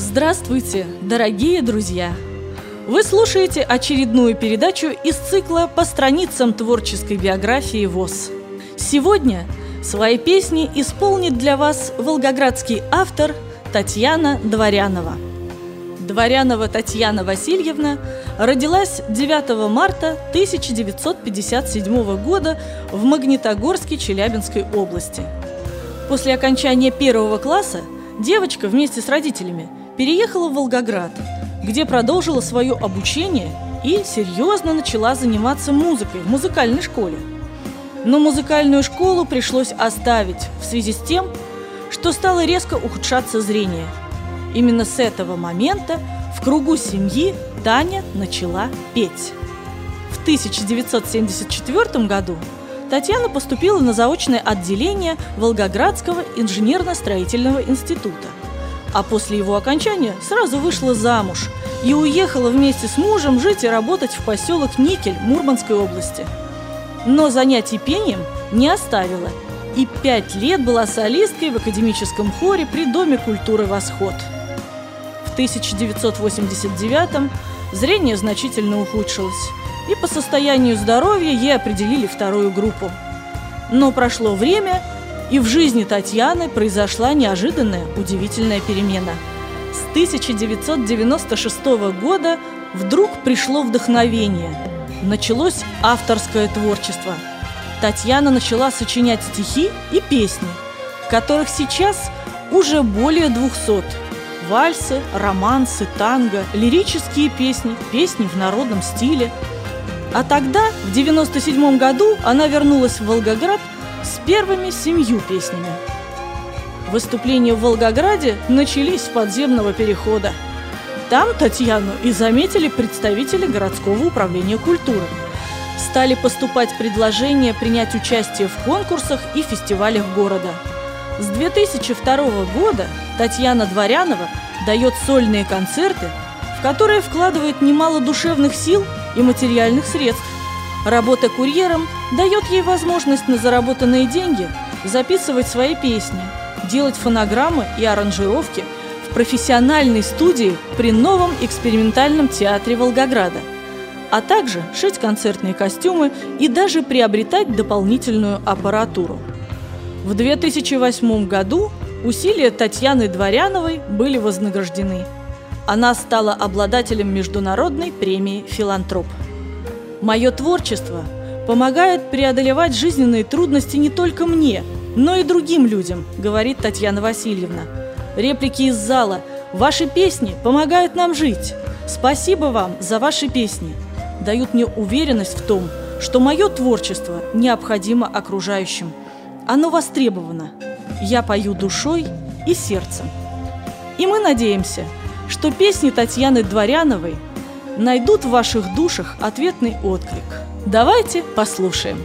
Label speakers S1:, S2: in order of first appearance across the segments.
S1: Здравствуйте, дорогие друзья! Вы слушаете очередную передачу из цикла «По страницам творческой биографии ВОЗ». Сегодня свои песни исполнит для вас волгоградский автор Татьяна Дворянова. Дворянова Татьяна Васильевна родилась 9 марта 1957 года в Магнитогорске Челябинской области. После окончания первого класса девочка вместе с родителями – переехала в Волгоград, где продолжила свое обучение и серьезно начала заниматься музыкой в музыкальной школе. Но музыкальную школу пришлось оставить в связи с тем, что стало резко ухудшаться зрение. Именно с этого момента в кругу семьи Таня начала петь. В 1974 году Татьяна поступила на заочное отделение Волгоградского инженерно-строительного института а после его окончания сразу вышла замуж и уехала вместе с мужем жить и работать в поселок Никель Мурманской области. Но занятий пением не оставила и пять лет была солисткой в академическом хоре при Доме культуры «Восход». В 1989-м зрение значительно ухудшилось, и по состоянию здоровья ей определили вторую группу. Но прошло время, и в жизни Татьяны произошла неожиданная, удивительная перемена. С 1996 года вдруг пришло вдохновение. Началось авторское творчество. Татьяна начала сочинять стихи и песни, которых сейчас уже более 200. Вальсы, романсы, танго, лирические песни, песни в народном стиле. А тогда, в 97 году, она вернулась в Волгоград – с первыми семью песнями. Выступления в Волгограде начались с подземного перехода. Там Татьяну и заметили представители городского управления культуры. Стали поступать предложения принять участие в конкурсах и фестивалях города. С 2002 года Татьяна Дворянова дает сольные концерты, в которые вкладывает немало душевных сил и материальных средств. Работа курьером дает ей возможность на заработанные деньги записывать свои песни, делать фонограммы и аранжировки в профессиональной студии при новом экспериментальном театре Волгограда, а также шить концертные костюмы и даже приобретать дополнительную аппаратуру. В 2008 году усилия Татьяны Дворяновой были вознаграждены. Она стала обладателем международной премии «Филантроп». Мое творчество помогает преодолевать жизненные трудности не только мне, но и другим людям, говорит Татьяна Васильевна. Реплики из зала. Ваши песни помогают нам жить. Спасибо вам за ваши песни. Дают мне уверенность в том, что мое творчество необходимо окружающим. Оно востребовано. Я пою душой и сердцем. И мы надеемся, что песни Татьяны Дворяновой – найдут в ваших душах ответный отклик. Давайте послушаем.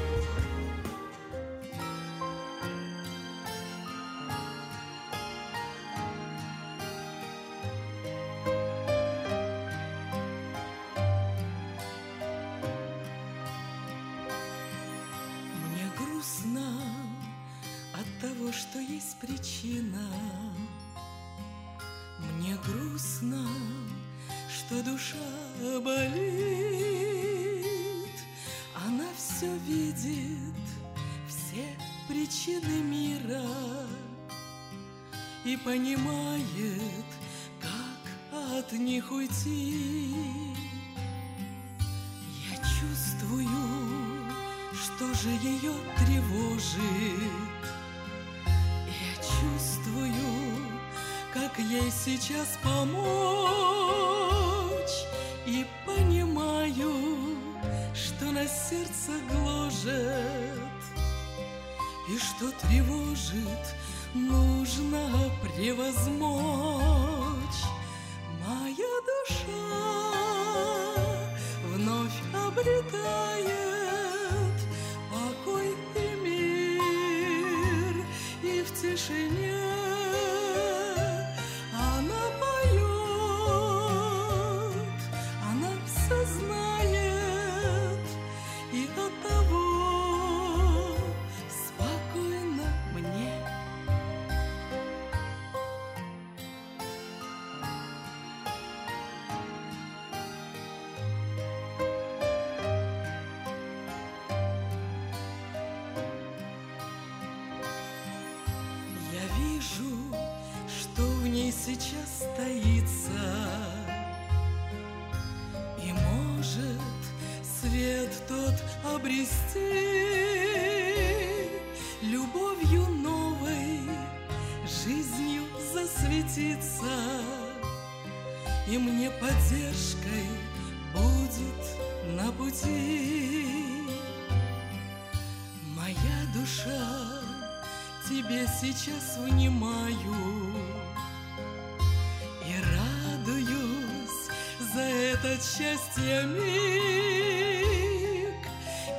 S2: Что есть причина. Мне грустно, что душа болит, она все видит, все причины мира и понимает, как от них уйти. Я чувствую, что же ее тревожит. Я чувствую, как ей сейчас помочь. Сердце гложет И что тревожит, нужно превозмочь сейчас таится И может свет тот обрести Любовью новой, жизнью засветиться. И мне поддержкой будет на пути. Моя душа тебе сейчас внимаю этот счастье миг.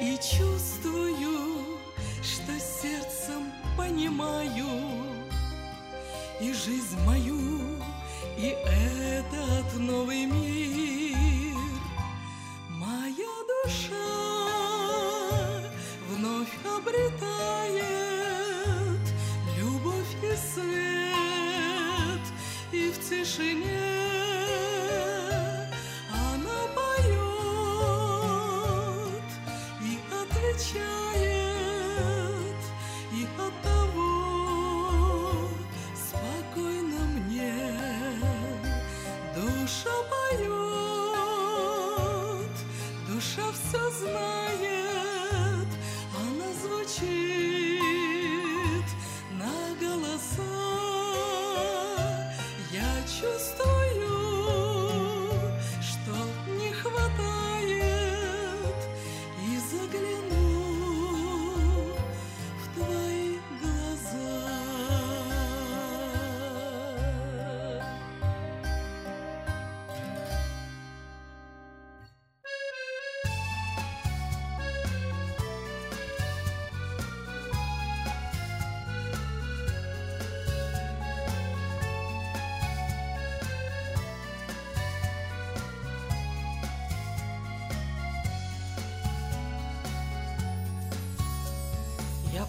S2: И чувствую, что сердцем понимаю И жизнь мою, и этот новый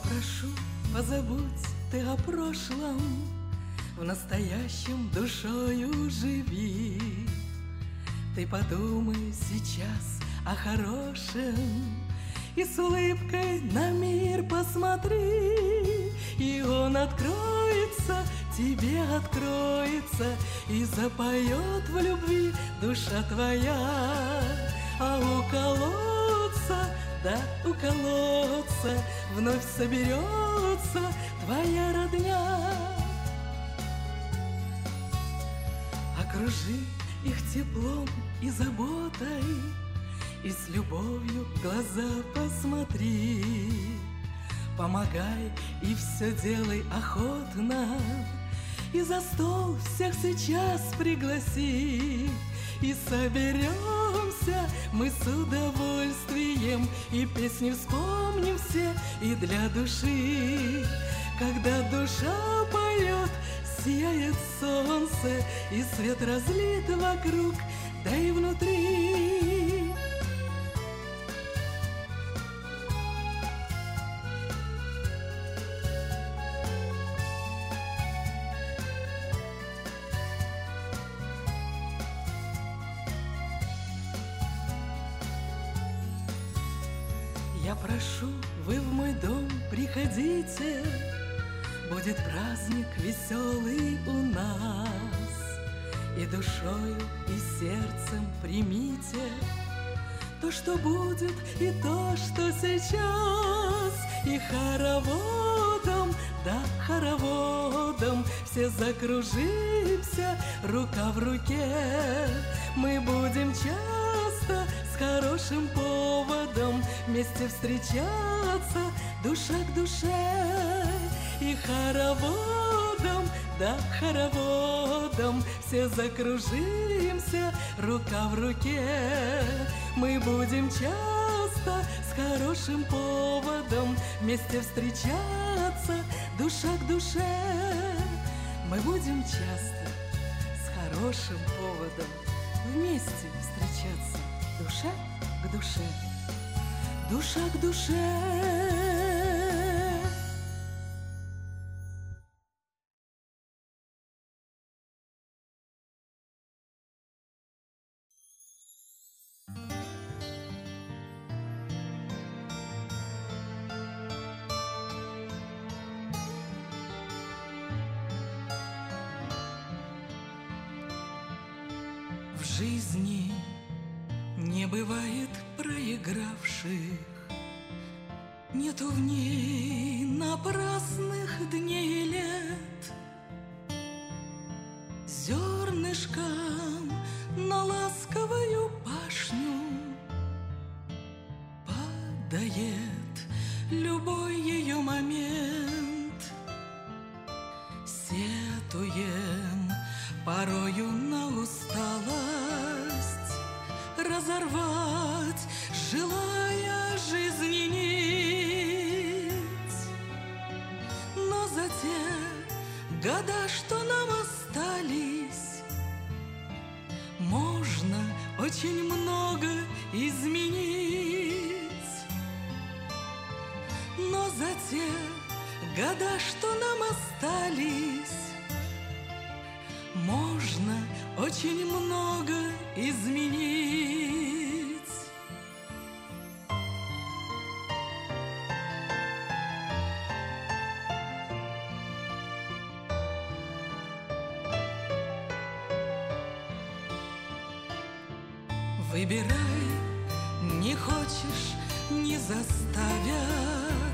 S2: прошу, позабудь ты о прошлом, В настоящем душою живи. Ты подумай сейчас о хорошем И с улыбкой на мир посмотри, И он откроется, тебе откроется И запоет в любви душа твоя, А у колодца да у колодца вновь соберется твоя родня. Окружи их теплом и заботой, И с любовью в глаза посмотри. Помогай и все делай охотно, И за стол всех сейчас пригласи, И соберемся мы с удовольствием, И песни вспомним все, и для души. Когда душа поет, сияет солнце, И свет разлит вокруг, да и внутри. Прошу, вы в мой дом приходите, Будет праздник веселый у нас. И душою, и сердцем примите То, что будет, и то, что сейчас, И хороводом, да, хороводом Все закружимся, рука в руке. Мы будем часто с хорошим поводом Вместе встречаться, душа к душе. И хороводом, да, хороводом Все закружимся, рука в руке. Мы будем часто с хорошим поводом Вместе встречаться, душа к душе. Мы будем часто с хорошим поводом Вместе встречаться, душа к душе душа к душе. В жизни не бывает проигравших. Нету в ней напрасных дней и лет Зернышко Года, что нам остались, можно очень много изменить. Выбирай, не хочешь, не заставят.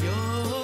S2: 有。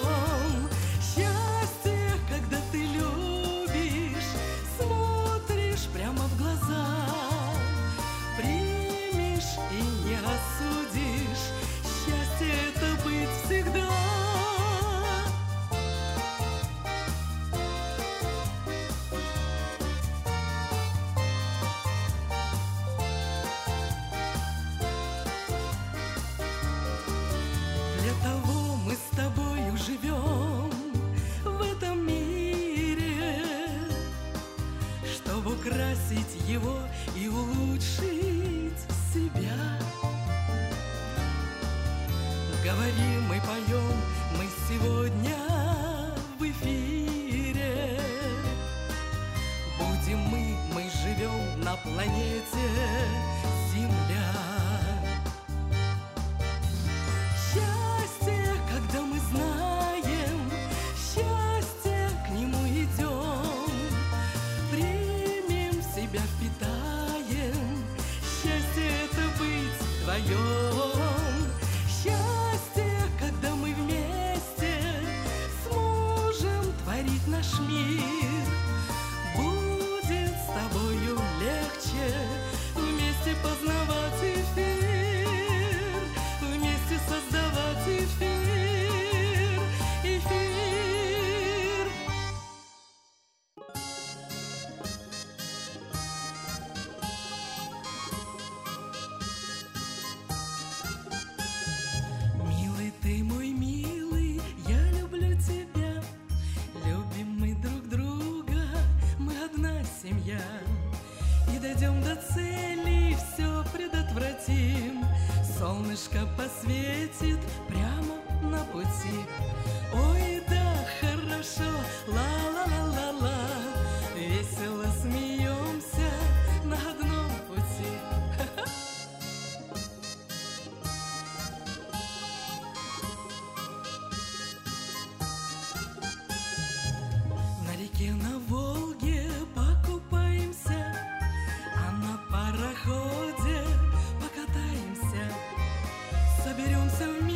S2: Соберемся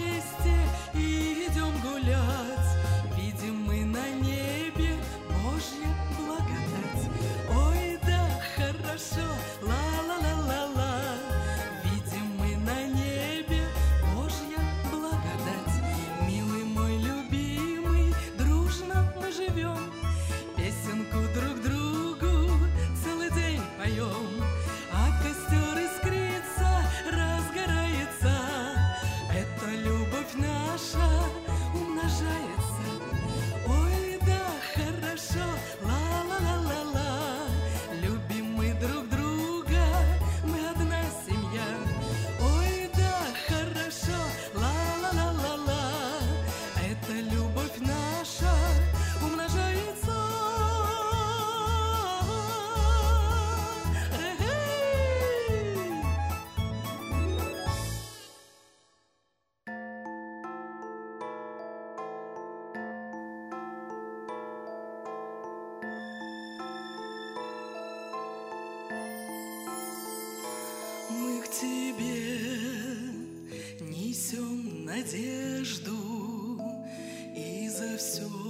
S2: надежду и за все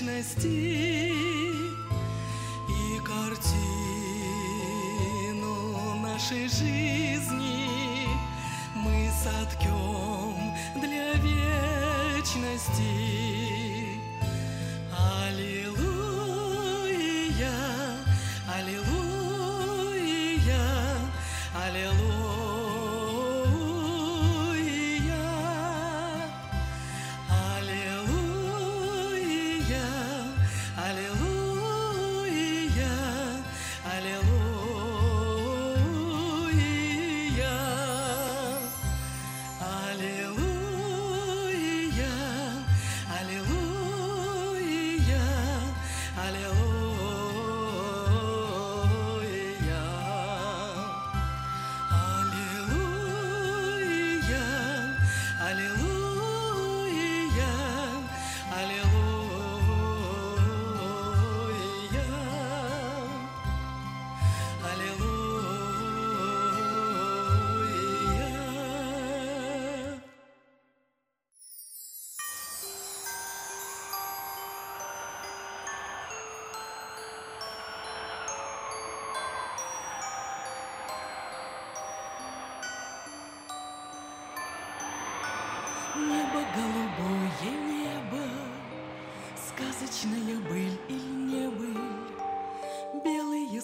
S2: вечности и картину нашей жизни мы соткем для вечности.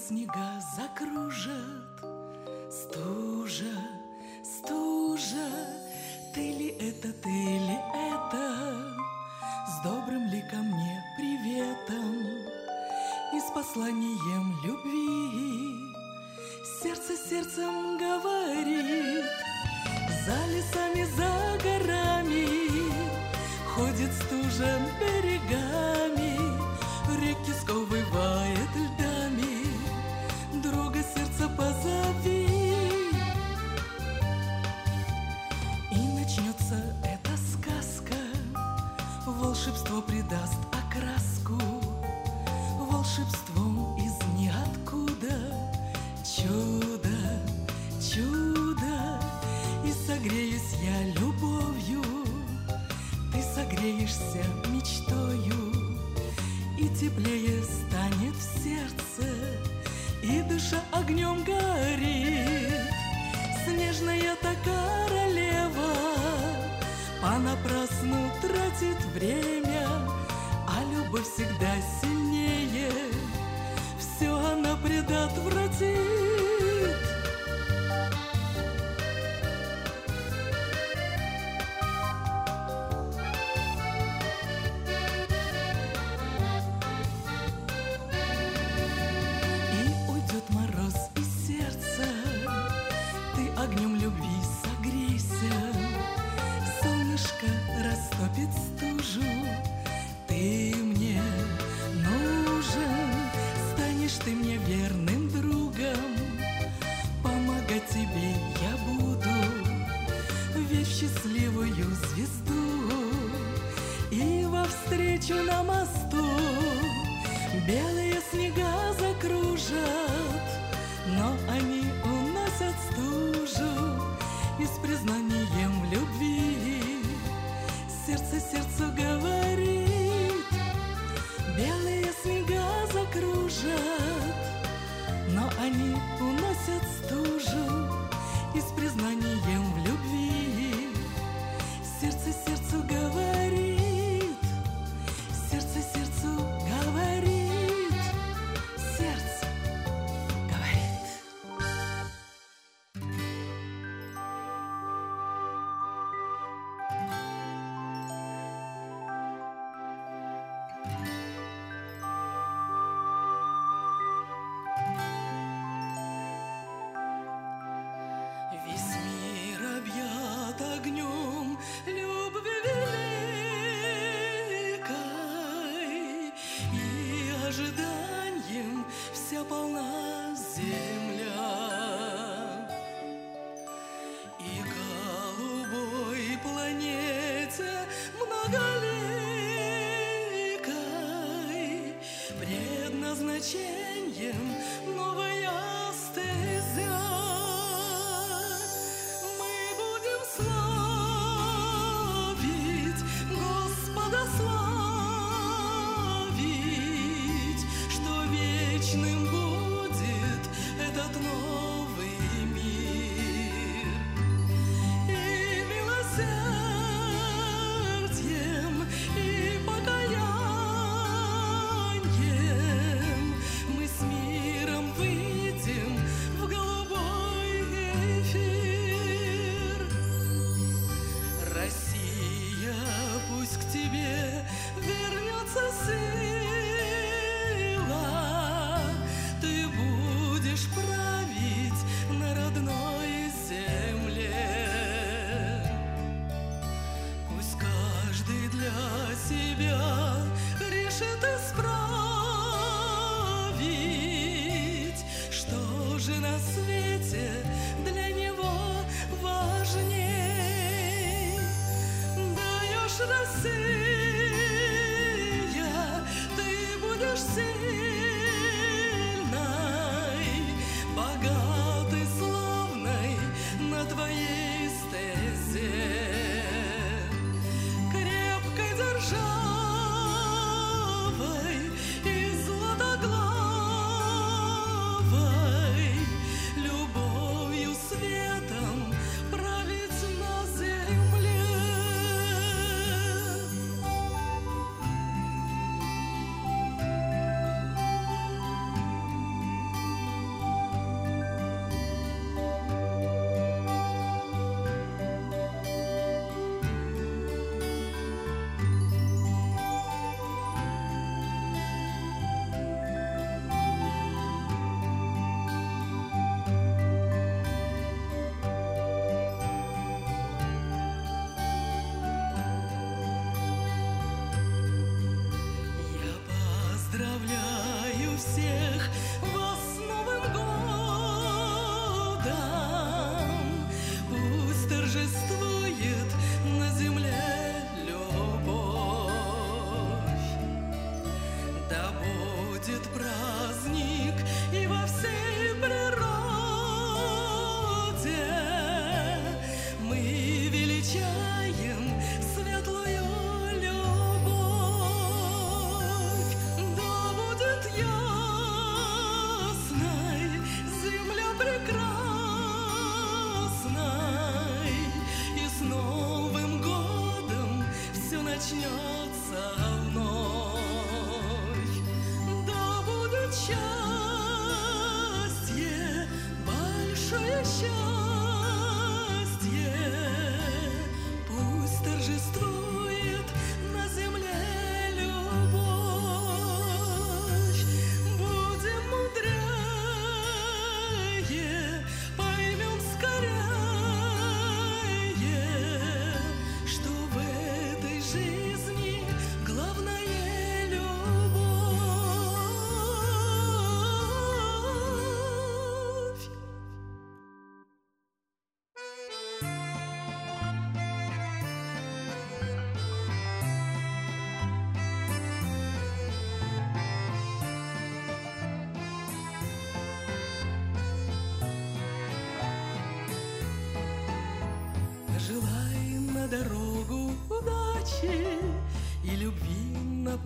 S2: Снега закружат, стужа, стужа, ты ли это, ты ли это, с добрым ли ко мне приветом? И с посланием любви, сердце сердцем говорит. За лесами, за горами Ходит стужа берегами. Реки сковывает льдами начнется эта сказка. Волшебство придаст окраску. Волшебством из ниоткуда. Чудо, чудо. И согреюсь я любовью. Ты согреешься мечтою. И теплее станет в сердце. И душа огнем горит. Снежная та королева Понапрасну тратит время А любовь всегда сильнее. Все она предотвратит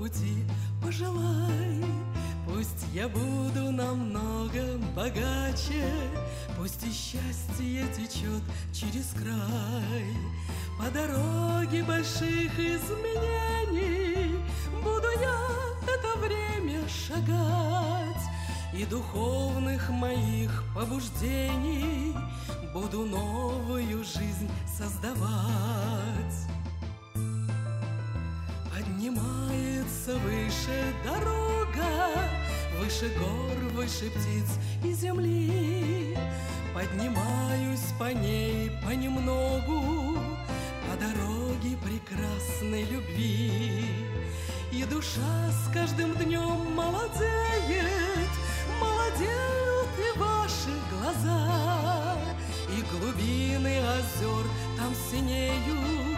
S2: пути пожелай. Пусть я буду намного богаче Пусть и счастье течет через край. По дороге больших изменений Буду я это время шагать. И духовных моих побуждений Буду новую жизнь создавать Поднимается выше дорога, Выше гор, выше птиц и земли. Поднимаюсь по ней понемногу, По дороге прекрасной любви. И душа с каждым днем молодеет, Молодеют и ваши глаза, И глубины озер там синеют,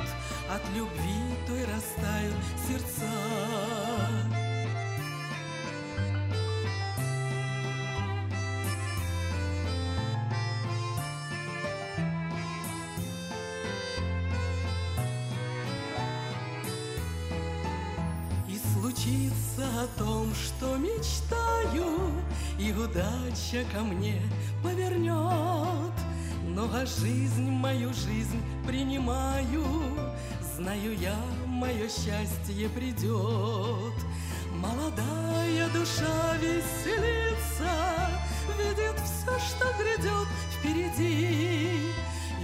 S2: от любви той растают сердца. случится о том, что мечтаю, И удача ко мне повернет. Но а жизнь мою жизнь принимаю, знаю я, мое счастье придет. Молодая душа веселится, видит все, что грядет впереди.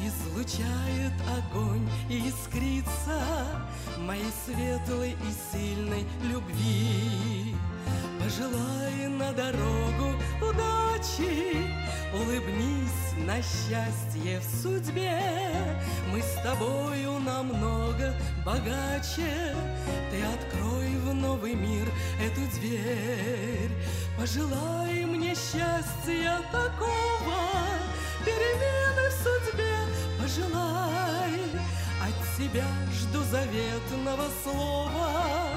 S2: Излучает огонь и искрится моей светлой и сильной любви. Пожелай на дорогу удачи, Улыбнись на счастье в судьбе. Мы с тобою намного богаче, Ты открой в новый мир эту дверь. Пожелай мне счастья такого, Перемены в судьбе пожелай. От тебя жду заветного слова,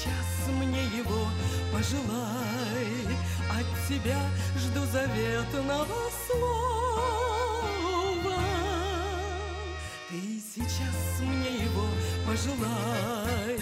S2: сейчас мне его пожелай. От тебя жду заветного слова. Ты сейчас мне его пожелай.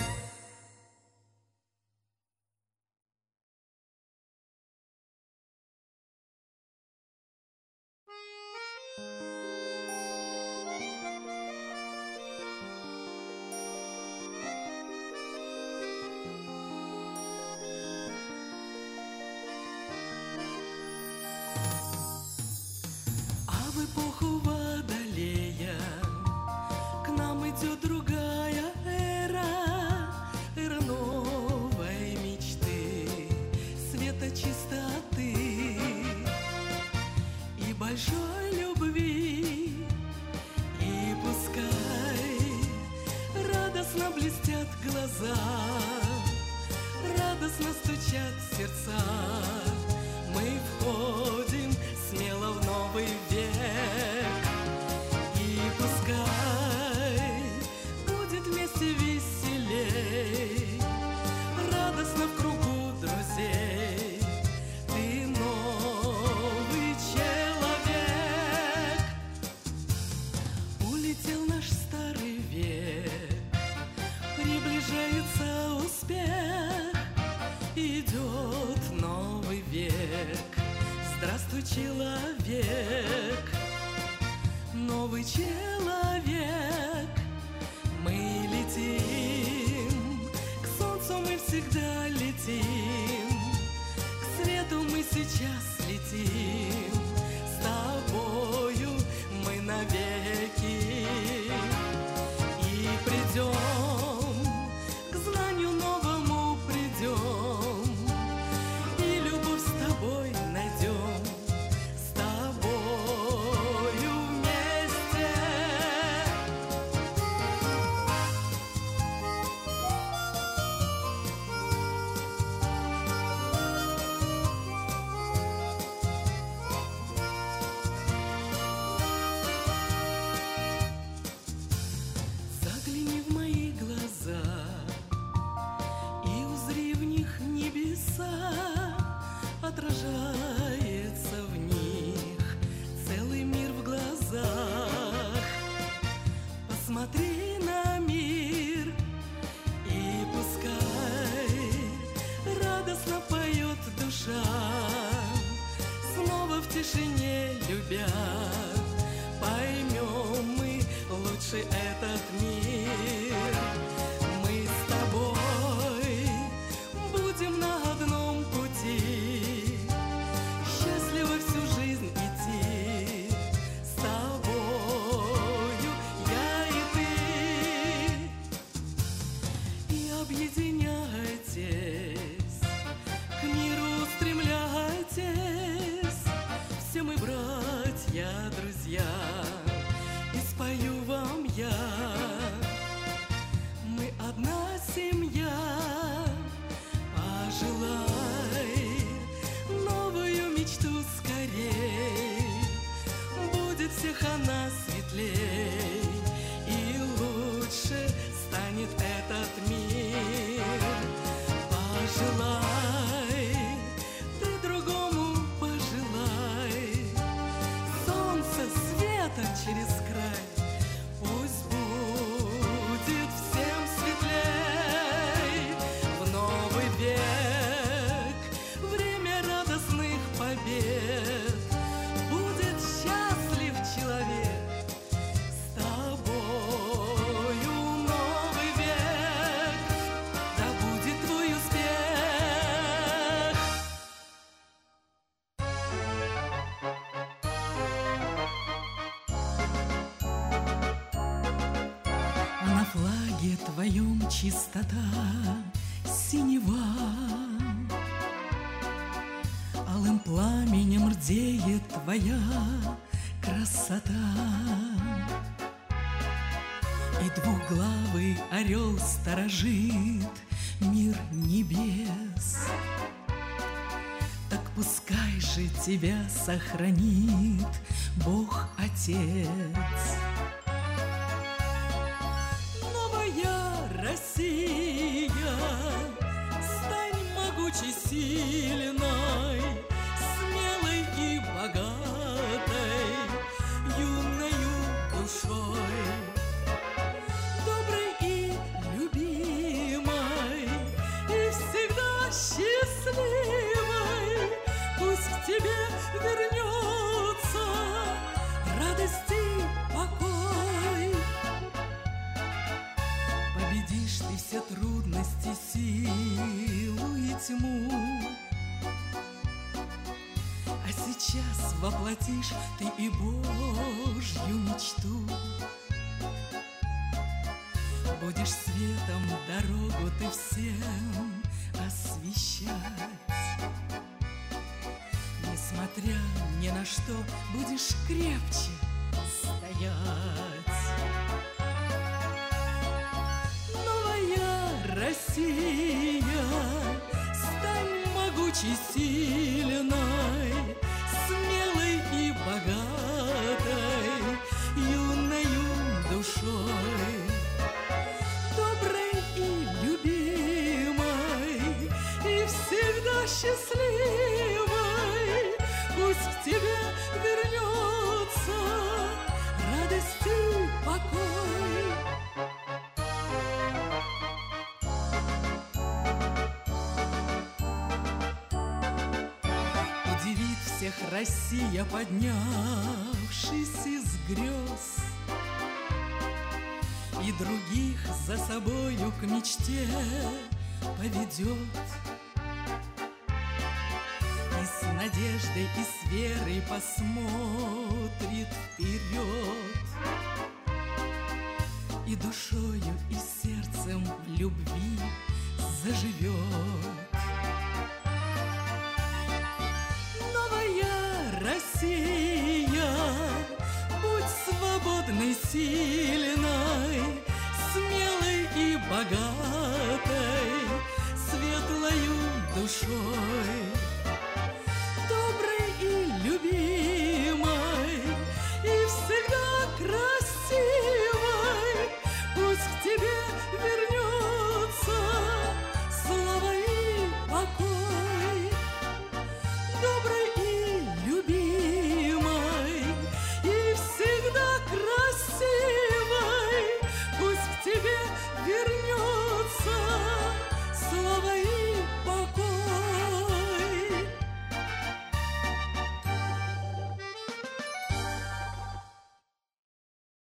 S2: Твоя красота. И двуглавый орел сторожит мир небес. Так пускай же тебя сохранит Бог Отец. Воплотишь ты и Божью мечту. Будешь светом дорогу ты всем освещать. Несмотря ни на что, будешь крепче стоять. Новая Россия, стань могучей, сильной, Россия, поднявшись из грез И других за собою к мечте поведет. И с надеждой и с верой посмотрит вперед. И душою и сердцем в любви заживет и богатой, светлою душой.